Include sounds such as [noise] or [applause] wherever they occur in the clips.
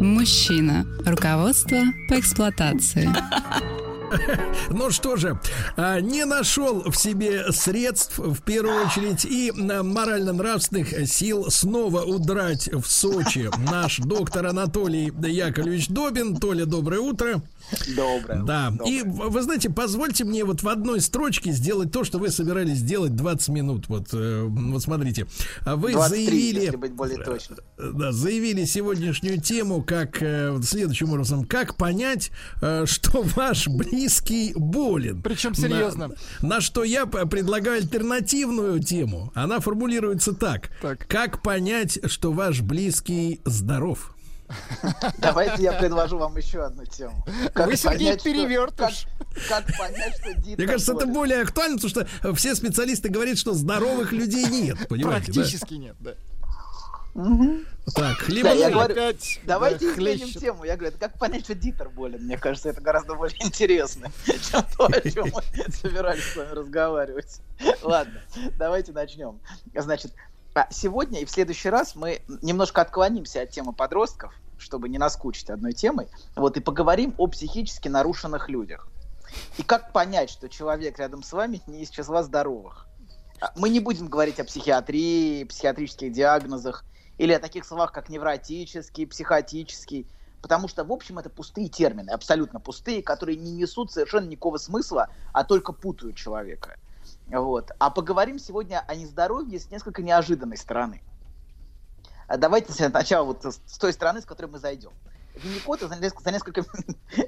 Мужчина. Руководство по эксплуатации. [laughs] Ну что же, а, не нашел в себе средств, в первую очередь, и морально-нравственных сил снова удрать в Сочи наш доктор Анатолий Яковлевич Добин. Толя, доброе утро. Доброе. Да, и в- вы знаете, позвольте мне вот в одной строчке сделать то, что вы собирались сделать 20 минут. Вот, э, вот смотрите, А вы 23, заявили... если быть более точным. Да, заявили сегодняшнюю тему как э, следующим образом: как понять, э, что ваш близкий болен. Причем серьезно. На, на что я предлагаю альтернативную тему. Она формулируется так: Так. как понять, что ваш близкий здоров? [laughs] Давайте я предложу вам еще одну тему. Как Вы, Сергей, понять, что- перевертыш. Как, как понять, что Дита Мне кажется, это болен? более актуально, потому что все специалисты говорят, что здоровых людей нет. Понимаете? да? Практически нет, да. Так, либо Да, я говорю, Опять, Давайте да, изменим хлещет. тему. Я говорю, это как понять, что Дитер болен. Мне кажется, это гораздо более интересно, [laughs] чем то, о чем мы [laughs] собирались с вами разговаривать. Ладно, давайте начнем. Значит, сегодня и в следующий раз мы немножко отклонимся от темы подростков, чтобы не наскучить одной темой, вот, и поговорим о психически нарушенных людях. И как понять, что человек рядом с вами не из числа здоровых. А, Мы не будем говорить о психиатрии, психиатрических диагнозах или о таких словах, как невротический, психотический, потому что, в общем, это пустые термины, абсолютно пустые, которые не несут совершенно никакого смысла, а только путают человека. Вот. А поговорим сегодня о нездоровье с несколько неожиданной стороны. А Давайте сначала вот с той стороны, с которой мы зайдем. Винникота за несколько, [laughs] за несколько,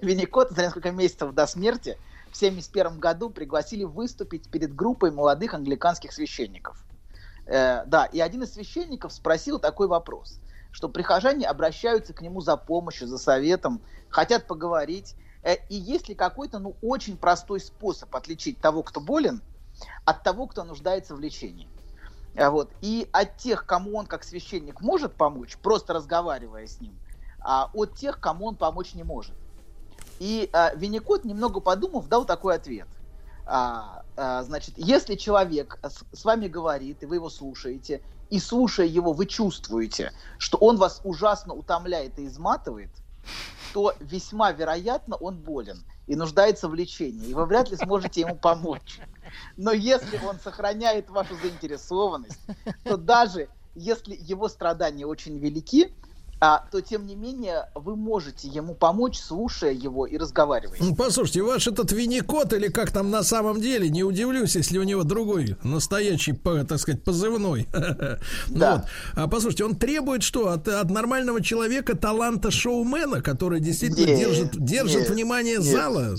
Винникота за несколько месяцев до смерти в 1971 году пригласили выступить перед группой молодых англиканских священников. Э, да, и один из священников спросил такой вопрос, что прихожане обращаются к нему за помощью, за советом, хотят поговорить, э, и есть ли какой-то, ну, очень простой способ отличить того, кто болен, от того, кто нуждается в лечении. А Вот. И от тех, кому он как священник может помочь, просто разговаривая с ним, а от тех, кому он помочь не может. И а, Винникот, немного подумав, дал такой ответ. А, а, значит, если человек с, с вами говорит, и вы его слушаете, и слушая его, вы чувствуете, что он вас ужасно утомляет и изматывает, то весьма вероятно он болен и нуждается в лечении, и вы вряд ли сможете ему помочь. Но если он сохраняет вашу заинтересованность, то даже если его страдания очень велики, то тем не менее вы можете ему помочь, слушая его и разговаривая. Ну, Послушайте, ваш этот Винникот, или как там на самом деле, не удивлюсь, если у него другой настоящий, по- так сказать, позывной. [laughs] Ну Да. вот. А послушайте, он требует что? От, от нормального человека таланта шоумена, который действительно Нет, держит, держит нет, внимание нет. зала.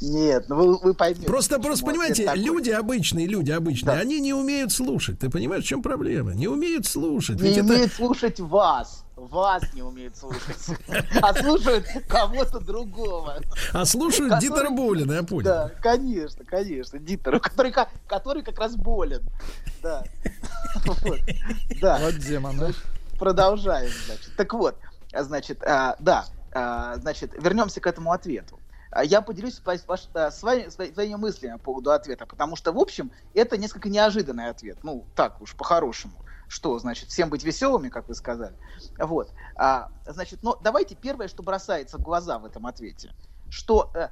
Нет, ну вы, вы поймете. Просто, просто понимаете, такой. люди обычные, люди обычные, Да. они не умеют слушать. Ты понимаешь, в чем проблема? Не умеют слушать. не Ведь это- умеют слушать вас. Вас не умеют слушать. А слушают кого-то другого. А слушают Который- Дитер Болина, я понял. Да, конечно, конечно. Дитеру, который, который как раз болен. Да. Вот. Да. Вот демон, да? Продолжаем, значит. Так вот, а, значит, а, да, а, значит, вернемся к этому ответу. А, Я поделюсь а, свои- свои- своими мыслями по поводу ответа, потому что, в общем, это несколько неожиданный ответ. Ну, так уж, по-хорошему. Что, значит, всем быть веселыми, как вы сказали. Вот. А, значит, но давайте первое, что бросается в глаза в этом ответе, что... э,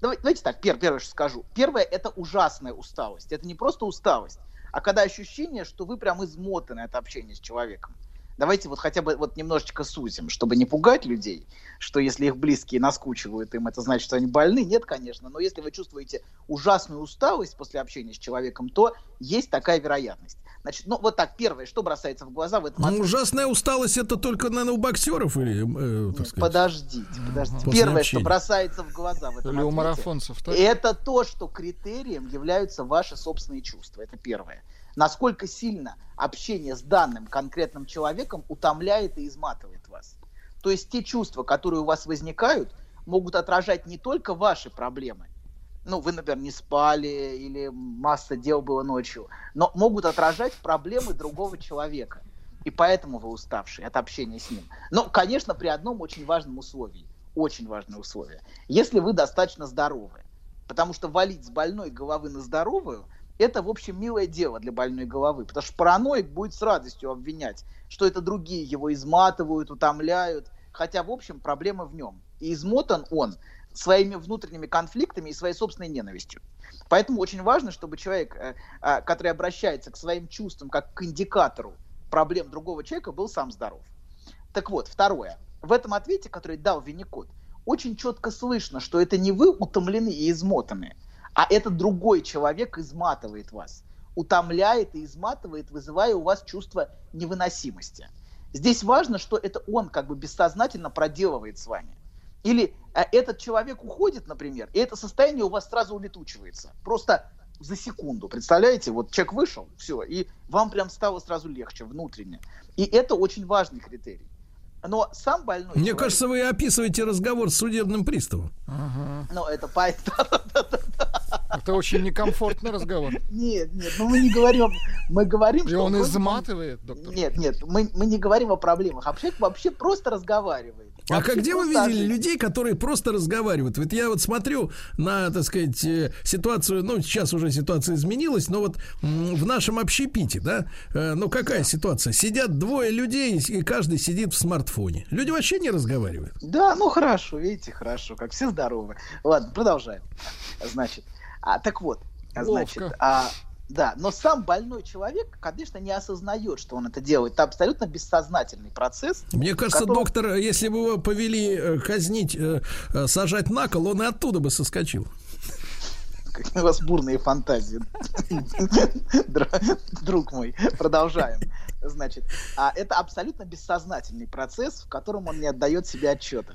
Давайте так, пер- первое, что скажу. Первое – это ужасная усталость. Это не просто усталость, а когда ощущение, что вы прям измотаны от общения с человеком. Давайте вот хотя бы вот немножечко сузим, чтобы не пугать людей, что если их близкие наскучивают им, это значит, что они больны. Нет, конечно, но если вы чувствуете ужасную усталость после общения с человеком, то есть такая вероятность. Значит, ну вот так, первое, что бросается в глаза в этом Ну, ужасная усталость это только, наверное, у боксеров или, э, так Нет, сказать. Подождите, подождите. После Первое, общения. что бросается в глаза в этом Или у марафонцев, так? это то, что критерием являются ваши собственные чувства. Это первое. Насколько сильно общение с данным конкретным человеком утомляет и изматывает вас. То есть те чувства, которые у вас возникают, могут отражать не только ваши проблемы, ну, вы, например, не спали или масса дел было ночью, но могут отражать проблемы другого человека. И поэтому вы уставшие от общения с ним. Но, конечно, при одном очень важном условии. Очень важное условие. Если вы достаточно здоровы. Потому что валить с больной головы на здоровую – это, в общем, милое дело для больной головы. Потому что параноик будет с радостью обвинять, что это другие его изматывают, утомляют. Хотя, в общем, проблема в нем. И измотан он своими внутренними конфликтами и своей собственной ненавистью. Поэтому очень важно, чтобы человек, э, э, который обращается к своим чувствам как к индикатору проблем другого человека, был сам здоров. Так вот, второе. В этом ответе, который дал Винникот, очень четко слышно, что это не вы утомлены и измотаны, а это другой человек изматывает вас, утомляет и изматывает, вызывая у вас чувство невыносимости. Здесь важно, что это он как бы бессознательно проделывает с вами. Или а, этот человек уходит, например, и это состояние у вас сразу улетучивается. Просто за секунду. Представляете, вот человек вышел, все, и вам прям стало сразу легче внутренне. И это очень важный критерий. Но сам больной... Мне человек, кажется, вы описываете разговор с судебным приставом. Ну, это по... [laughs] Это очень некомфортный разговор. Нет, нет, ну мы не говорим, мы говорим, И что... он изматывает, доктор. Нет, нет, мы, мы не говорим о проблемах, а человек вообще просто разговаривает. А как где вы видели людей, которые просто разговаривают? Вот я вот смотрю на, так сказать, э, ситуацию, ну, сейчас уже ситуация изменилась, но вот в нашем общепите, да, э, ну, какая ситуация? Сидят двое людей, и каждый сидит в смартфоне. Люди вообще не разговаривают. Да, ну хорошо, видите, хорошо, как все здоровы. Ладно, продолжаем. Значит, а, так вот, а, значит, Ловко. а, да, но сам больной человек, конечно, не осознает, что он это делает. Это абсолютно бессознательный процесс. Мне кажется, Которым- доктор, если бы его повели э, казнить, э, э, сажать на кол, он и оттуда бы соскочил. У вас бурные фантазии. Др- Друг мой, продолжаем. Значит, а это абсолютно бессознательный процесс, в котором он не отдает себе отчета.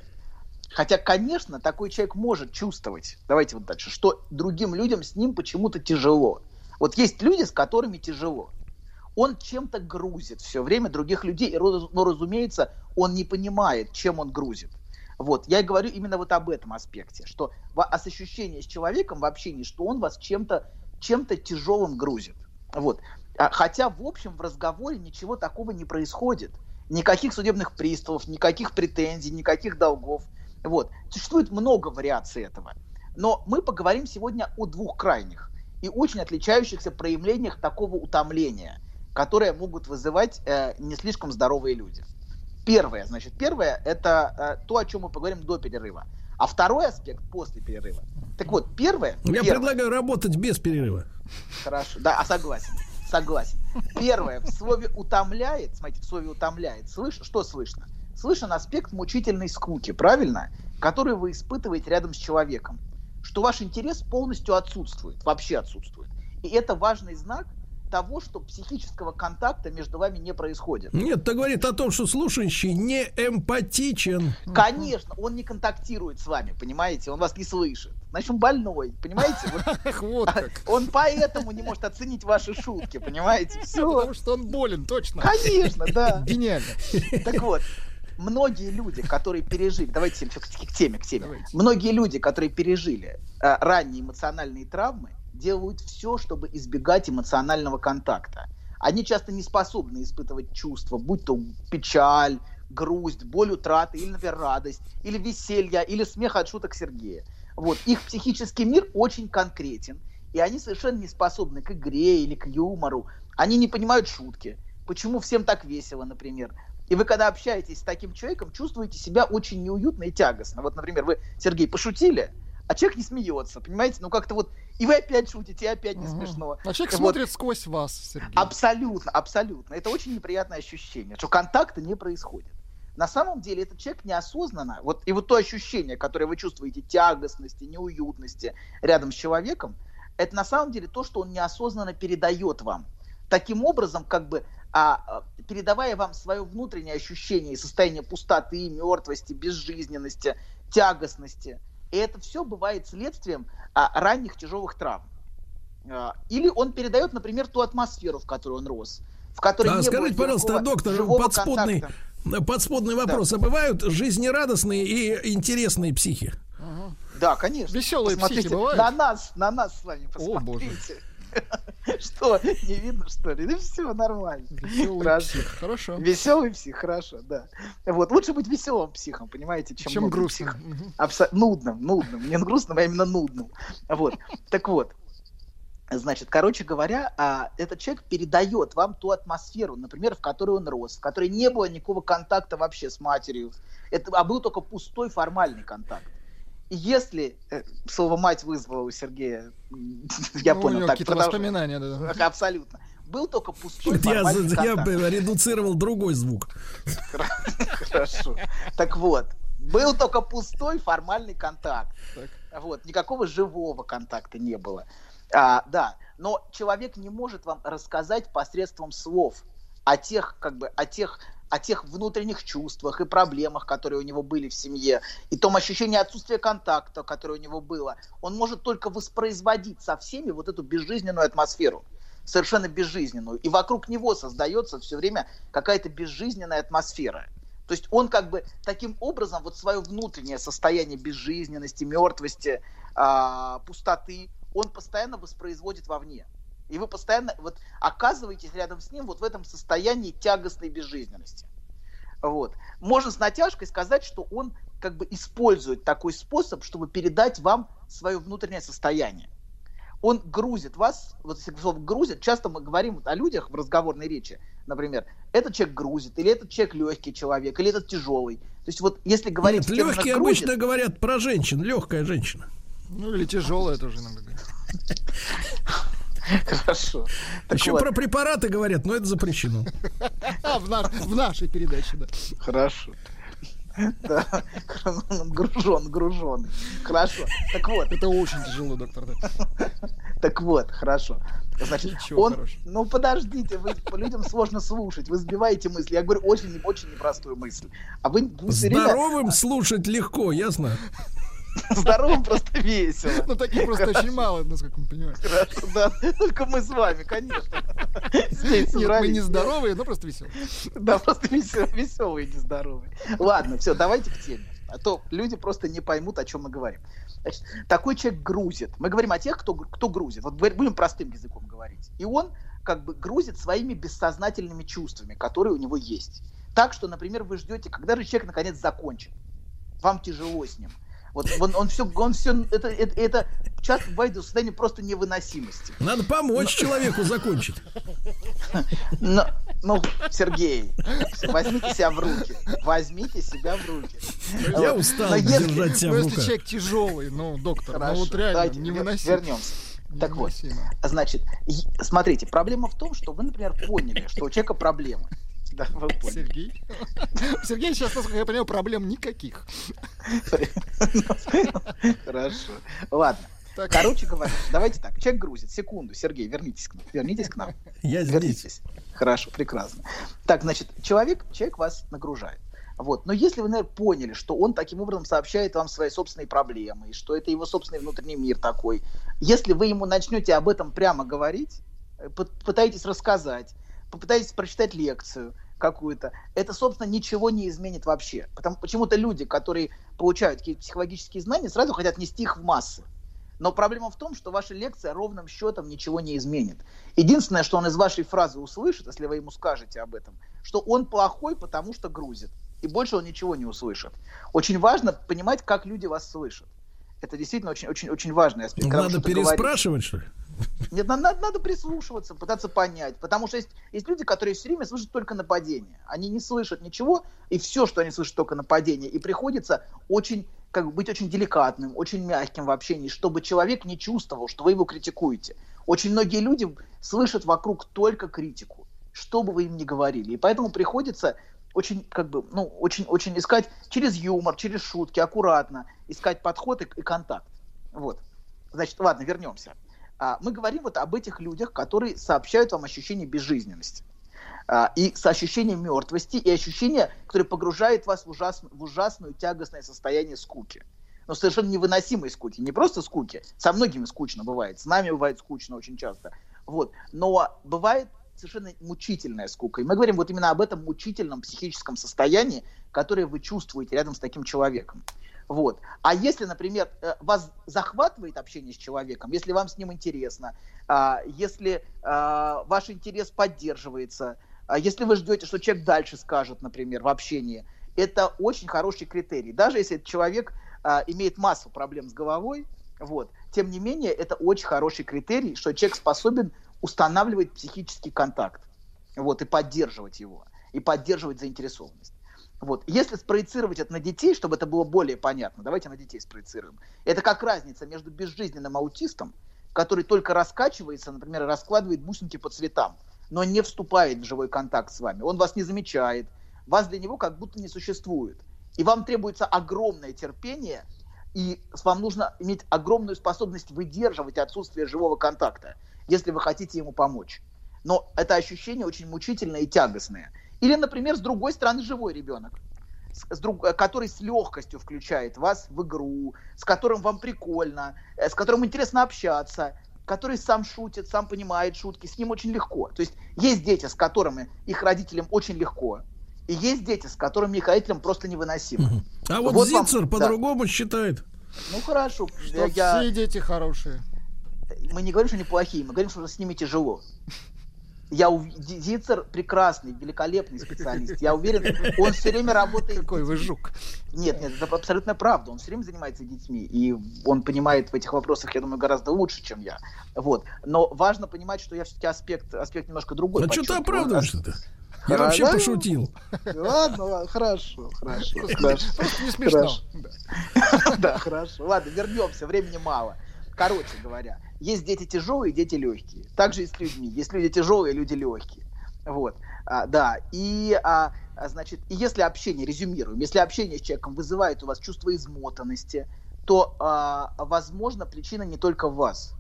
Хотя, конечно, такой человек может чувствовать, давайте вот дальше, что другим людям с ним почему-то тяжело. Вот есть люди, с которыми тяжело. Он чем-то грузит все время других людей, но, разумеется, он не понимает, чем он грузит. Вот, я говорю именно вот об этом аспекте, что с ощущением с человеком в общении, что он вас чем-то чем-то тяжелым грузит. Вот. А, Хотя, в общем, в разговоре ничего такого не происходит. Никаких судебных приставов, никаких претензий, никаких долгов. Вот. Существует много вариаций этого. Но мы поговорим сегодня о двух крайних и очень отличающихся проявлениях такого утомления, которые могут вызывать э, не слишком здоровые люди. Первое, значит, первое это э, то, о чем мы поговорим до перерыва. А второй аспект после перерыва. Так вот, первое. Я первое- предлагаю работать без перерыва. Хорошо, да, а согласен, согласен. Первое, в слове утомляет, смотрите, в слове утомляет, слыш, что слышно? Слышен аспект мучительной скуки, правильно? Который вы испытываете рядом с человеком. Что ваш интерес полностью отсутствует, вообще отсутствует. И это важный знак того, что психического контакта между вами не происходит. Нет, это говорит о том, что слушающий не эмпатичен. Конечно, он не контактирует с вами, понимаете? Он вас не слышит. Значит, он больной, понимаете? Вот. [laughs] Он поэтому не может оценить ваши шутки, понимаете? Все. Потому что он болен, точно. Конечно, да. Гениально. Так вот, многие люди, которые пережили, давайте к, к теме, к теме. Давайте. Многие люди, которые пережили э, ранние эмоциональные травмы, делают все, чтобы избегать эмоционального контакта. Они часто не способны испытывать чувства, будь то печаль, грусть, боль утраты, или, например, радость, или веселье, или смех от шуток Сергея. Вот. Их психический мир очень конкретен, и они совершенно не способны к игре или к юмору. Они не понимают шутки. Почему всем так весело, например. И вы, когда общаетесь с таким человеком, чувствуете себя очень неуютно и тягостно. Вот, например, вы, Сергей, пошутили, а человек не смеется, понимаете? Ну, как-то вот... И вы опять шутите, и опять не Мгм. смешно. А человек Вот. смотрит сквозь вас, Сергей. Абсолютно, абсолютно. Это очень неприятное ощущение, что контакта не происходит. На самом деле этот человек неосознанно, вот и вот то ощущение, которое вы чувствуете, тягостности, неуютности рядом с человеком, это на самом деле то, что он неосознанно передает вам. Таким образом, как бы а, а, передавая вам свое внутреннее ощущение и состояние пустоты, мертвости, безжизненности, тягостности. И это все бывает следствием а, ранних тяжелых травм. А, Или он передает, например, ту атмосферу, в которой он рос, в которой А не скажите, было пожалуйста, доктор, живого подспудный, контакта. подспудный вопрос. А бывают жизнерадостные и интересные психи? Да, конечно. Веселые Посмотрите психи бывают? На нас, на нас с вами О, боже. [laughs] Что, не видно, что ли? Да все нормально. Веселый Хорошо. псих. Хорошо. Веселый псих, хорошо, да. Вот, лучше быть веселым психом, понимаете, чем, Чем нудным грустным. психом. Абсо- нудным, нудным. Не грустным, а именно нудным. Вот. Так вот. Значит, короче говоря, а, этот человек передает вам ту атмосферу, например, в которой он рос, в которой не было никакого контакта вообще с матерью, это, а был только пустой формальный контакт. Если э, слово мать вызвало у Сергея, [laughs] я Ну, понял, так какие-то воспоминания, да. Абсолютно. Был только пустой Я, я редуцировал другой звук. [laughs] Хорошо. Так вот, был только пустой формальный контакт. Так. Вот, никакого живого контакта не было. А, да, но человек не может вам рассказать посредством слов о тех, как бы, о тех, о тех внутренних чувствах и проблемах, которые у него были в семье, и том ощущении отсутствия контакта, которое у него было. Он может только воспроизводить со всеми вот эту безжизненную атмосферу совершенно безжизненную. И вокруг него создается все время какая-то безжизненная атмосфера. То есть он как бы таким образом вот свое внутреннее состояние безжизненности, мертвости, а, пустоты, он постоянно воспроизводит вовне. И вы постоянно вот оказываетесь рядом с ним вот в этом состоянии тягостной безжизненности. Вот. Можно с натяжкой сказать, что он как бы использует такой способ, чтобы передать вам свое внутреннее состояние. Он грузит вас, вот если слово грузит, часто мы говорим вот о людях в разговорной речи, например, этот человек грузит, или этот человек легкий человек, или этот тяжелый. То есть вот если говорить... Нет, легкие грузит, обычно говорят про женщин, легкая женщина. Ну или тяжелая тоже иногда. [laughs] [laughs] Хорошо. Так Еще вот, про препараты говорят, но это запрещено. [laughs] А, в, наш- в нашей передаче, да. Хорошо. Да, гружен, гружен. Хорошо. Так вот, Это очень тяжело, доктор. да. [laughs] так вот, хорошо. Значит, Ничего он, хорошего. ну подождите, вы, людям сложно слушать, вы сбиваете мысли. Я говорю очень, очень непростую мысль. А вы, Здоровым слушать легко, ясно? [laughs] здоровым просто весело. Ну таких просто очень мало, насколько мы понимаем. Да, только мы с вами, конечно. Здесь Нет, мы не здоровые, но просто веселые. Да, просто веселые, нездоровые. Ладно, все, давайте к теме. А то люди просто не поймут, о чем мы говорим. Значит, такой человек грузит. Мы говорим о тех, кто, кто грузит. Вот будем простым языком говорить. И он как бы грузит своими бессознательными чувствами, которые у него есть. Так что, например, вы ждете, когда же человек наконец закончит. Вам тяжело с ним. Вот он, он все, он все, это, это, это часто бывает до состояния просто невыносимости. Надо помочь человеку закончить. Но, ну, Сергей, возьмите себя в руки. Возьмите себя в руки. Я Вот. устал Но если- держать себя Ну в если руках. человек тяжелый, ну, доктор, ну Хорошо, вот реально давайте невыносимо. вернемся. Так вот, значит, смотрите, проблема в том, что вы, например, поняли, что у человека проблемы. Да, вы поняли. Сергей? [laughs] У Сергея сейчас, насколько я понимаю, проблем никаких. [laughs] Хорошо. Ладно. Так. Короче говоря, давайте так. Человек грузит. Секунду, Сергей, вернитесь к нам. Вернитесь к нам. Я здесь. Вернитесь. Хорошо, прекрасно. Так, значит, человек, человек вас нагружает. Вот. Но если вы, наверное, поняли, что он таким образом сообщает вам свои собственные проблемы, и что это его собственный внутренний мир такой, если вы ему начнете об этом прямо говорить, э, пы- пытаетесь рассказать, попытаетесь прочитать лекцию какую-то, это, собственно, ничего не изменит вообще. Потому почему-то люди, которые получают какие-то психологические знания, сразу хотят нести их в массы. Но проблема в том, что ваша лекция ровным счетом ничего не изменит. Единственное, что он из вашей фразы услышит, если вы ему скажете об этом, что он плохой, потому что грузит. И больше он ничего не услышит. Очень важно понимать, как люди вас слышат. Это действительно очень, очень, очень важный аспект. Надо что-то говорите. переспрашивать, что ли? Нет, надо, надо, прислушиваться, пытаться понять. Потому что есть, есть люди, которые все время слышат только нападение. Они не слышат ничего, и все, что они слышат, только нападение. И приходится очень, как бы, быть очень деликатным, очень мягким в общении, чтобы человек не чувствовал, что вы его критикуете. Очень многие люди слышат вокруг только критику, что бы вы им ни говорили. И поэтому приходится очень, как бы, ну, очень, очень искать через юмор, через шутки, аккуратно, искать подход и, и контакт. Вот. Значит, ладно, вернемся. А, мы говорим вот об этих людях, которые сообщают вам ощущение безжизненности. А, и с ощущением мертвости, и ощущение, которое погружает вас в, ужас- в ужасное тягостное состояние скуки. Но совершенно невыносимой скуки. Не просто скуки. Со многими скучно бывает. С нами бывает скучно очень часто. Вот. Но бывает совершенно мучительная скука. И мы говорим вот именно об этом мучительном психическом состоянии, которое вы чувствуете рядом с таким человеком. Вот. А если, например, э, вас захватывает общение с человеком, если вам с ним интересно, а, если а, ваш интерес поддерживается, а если вы ждете, что человек дальше скажет, например, в общении, это очень хороший критерий. Даже если этот человек имеет массу проблем с головой, вот, тем не менее, это очень хороший критерий, что человек способен устанавливать психический контакт вот, и поддерживать его, и поддерживать заинтересованность. Вот. Если спроецировать это на детей, чтобы это было более понятно, давайте на детей спроецируем. Это как разница между безжизненным аутистом, который только раскачивается, например, раскладывает бусинки по цветам, но не вступает в живой контакт с вами. Он вас не замечает, вас для него как будто не существует. И вам требуется огромное терпение, и вам нужно иметь огромную способность выдерживать отсутствие живого контакта, если вы хотите ему помочь. Но это ощущение очень мучительное и тягостное. Или, например, с другой стороны, живой ребенок, с, с друг, который с легкостью включает вас в игру, с которым вам прикольно, э, с которым интересно общаться, который сам шутит, сам понимает шутки, с ним очень легко. То есть есть дети, с которыми их родителям очень легко, и есть дети, с которыми их родителям просто невыносимо. А вот, Вот Зицер вам- по-другому считает. Ну хорошо, Что я- все дети хорошие. мы не говорим, что они плохие, мы говорим, что с ними тяжело. Я ув- Зицер прекрасный, великолепный специалист. Я уверен, он все время работает. Какой вы жук. Нет, нет, это абсолютно правда. Он все время занимается детьми, и он понимает в этих вопросах, я думаю, гораздо лучше, чем я. Вот. Но важно понимать, что я все-таки аспект, аспект немножко другой. А что ты оправдываешься-то? Я Хорошо. вообще пошутил. Ладно, ладно, хорошо, хорошо, хорошо. Просто не смешно. Хорошо. Да, хорошо. Ладно, вернемся, времени мало. Короче говоря, есть дети тяжелые, дети легкие. Также и с людьми. Есть люди тяжелые, люди легкие. Вот, А, да. И, а, а, значит, если общение, резюмируем, если общение с человеком вызывает у вас чувство измотанности, то, а, возможно, причина не только в вас.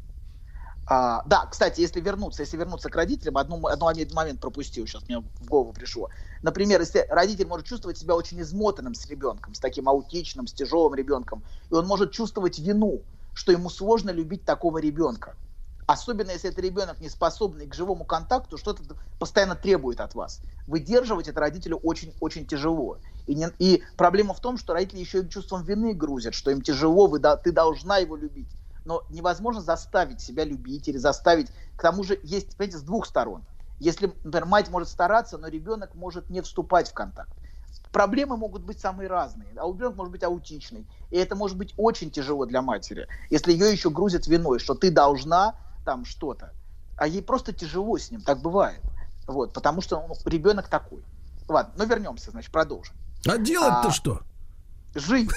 А, да, кстати, если вернуться, если вернуться к родителям, одну, одну момент пропустил, сейчас мне в голову пришло. Например, если родитель может чувствовать себя очень измотанным с ребенком, с таким аутичным, с тяжелым ребенком, и он может чувствовать вину, что ему сложно любить такого ребенка. Особенно если это ребенок не способный к живому контакту, что-то постоянно требует от вас. Выдерживать это родителю очень-очень тяжело. И, не- и проблема в том, что родители еще и чувством вины грузят, что им тяжело, вы, да- ты должна его любить. Но невозможно заставить себя любить или заставить. К тому же есть, понимаете, с двух сторон. Если, например, мать может стараться, но ребенок может не вступать в контакт. Проблемы могут быть самые разные. А ребенок может быть аутичный. И это может быть очень тяжело для матери, если ее еще грузят виной, что ты должна там что-то. А ей просто тяжело с ним, так бывает. Вот, потому что ну, ребенок такой. Ладно, ну вернемся, значит, продолжим. А делать-то А. что? Жить.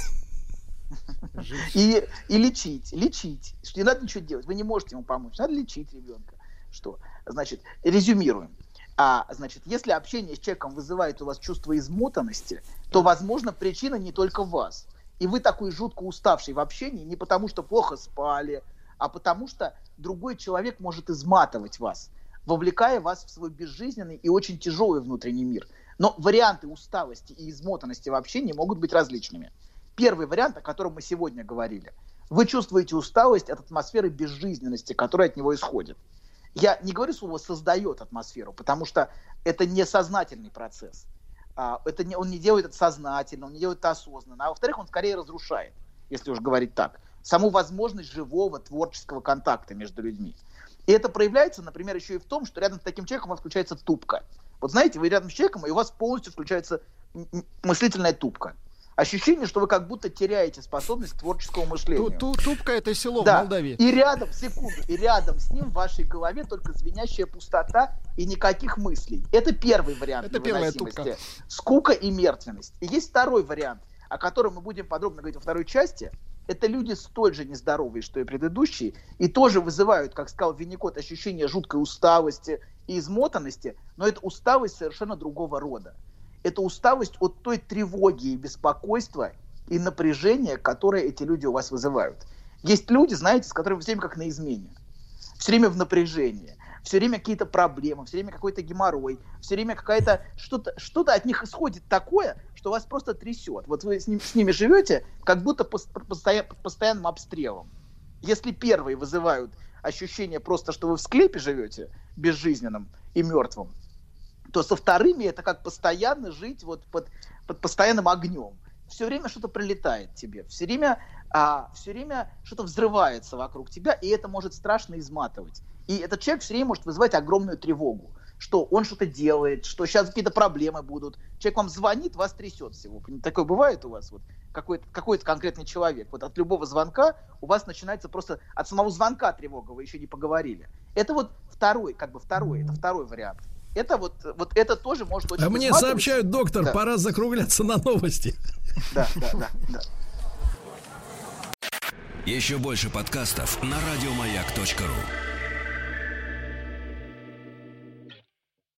И, и лечить, лечить. Не надо ничего делать, вы не можете ему помочь. Надо лечить ребенка. Что? Значит, резюмируем. А, значит, если общение с человеком вызывает у вас чувство измотанности, то, возможно, причина не только в вас. И вы такой жутко уставший в общении не потому, что плохо спали, а потому что другой человек может изматывать вас, вовлекая вас в свой безжизненный и очень тяжелый внутренний мир. Но варианты усталости и измотанности в общении могут быть различными. Первый вариант, о котором мы сегодня говорили. Вы чувствуете усталость от атмосферы безжизненности, которая от него исходит. Я не говорю слово создает атмосферу, потому что это не сознательный процесс. А, Это не, он не делает это сознательно, он не делает это осознанно. А во-вторых, он скорее разрушает, если уж говорить так, саму возможность живого творческого контакта между людьми. И это проявляется, например, еще и в том, что рядом с таким человеком у вас включается тупка. Вот знаете, вы рядом с человеком, и у вас полностью включается мыслительная тупка. Ощущение, что вы как будто теряете способность к творческому мышлению. Ту- ту- Тупка это село в Да. Молдавии. И рядом, секунду, и рядом с ним в вашей голове только звенящая пустота и никаких мыслей. Это первый вариант Это невыносимости. Скука и мертвенность. И есть второй вариант, о котором мы будем подробно говорить во второй части. Это люди столь же нездоровые, что и предыдущие, и тоже вызывают, как сказал Винникот, ощущение жуткой усталости и измотанности, но это усталость совершенно другого рода. Это усталость от той тревоги и беспокойства и напряжения, которое эти люди у вас вызывают. Есть люди, знаете, с которыми все время как на измене. Все время в напряжении. Все время какие-то проблемы, все время какой-то геморрой, все время какая-то что-то, что-то от них исходит такое, что вас просто трясет. Вот вы с, ним- с ними живете, как будто постоя- под постоянным обстрелом. Если первые вызывают ощущение просто, что вы в склепе живете, безжизненным и мертвым, то со вторыми это как постоянно жить вот под, под постоянным огнем. все время что-то прилетает тебе, все время, а, все время что-то взрывается вокруг тебя, и это может страшно изматывать. И этот человек все время может вызывать огромную тревогу, что он что-то делает, что сейчас какие-то проблемы будут. Человек вам звонит, вас трясет всего. Такое бывает у вас? Вот какой-то, какой-то конкретный человек. Вот от любого звонка у вас начинается просто от самого звонка тревога, вы еще не поговорили. Это вот второй, как бы второй, это второй вариант. Это вот, вот это тоже может очень А мне сообщают, доктор, да. пора закругляться на новости. Да, да, да, да. Еще больше подкастов на радиомаяк.ру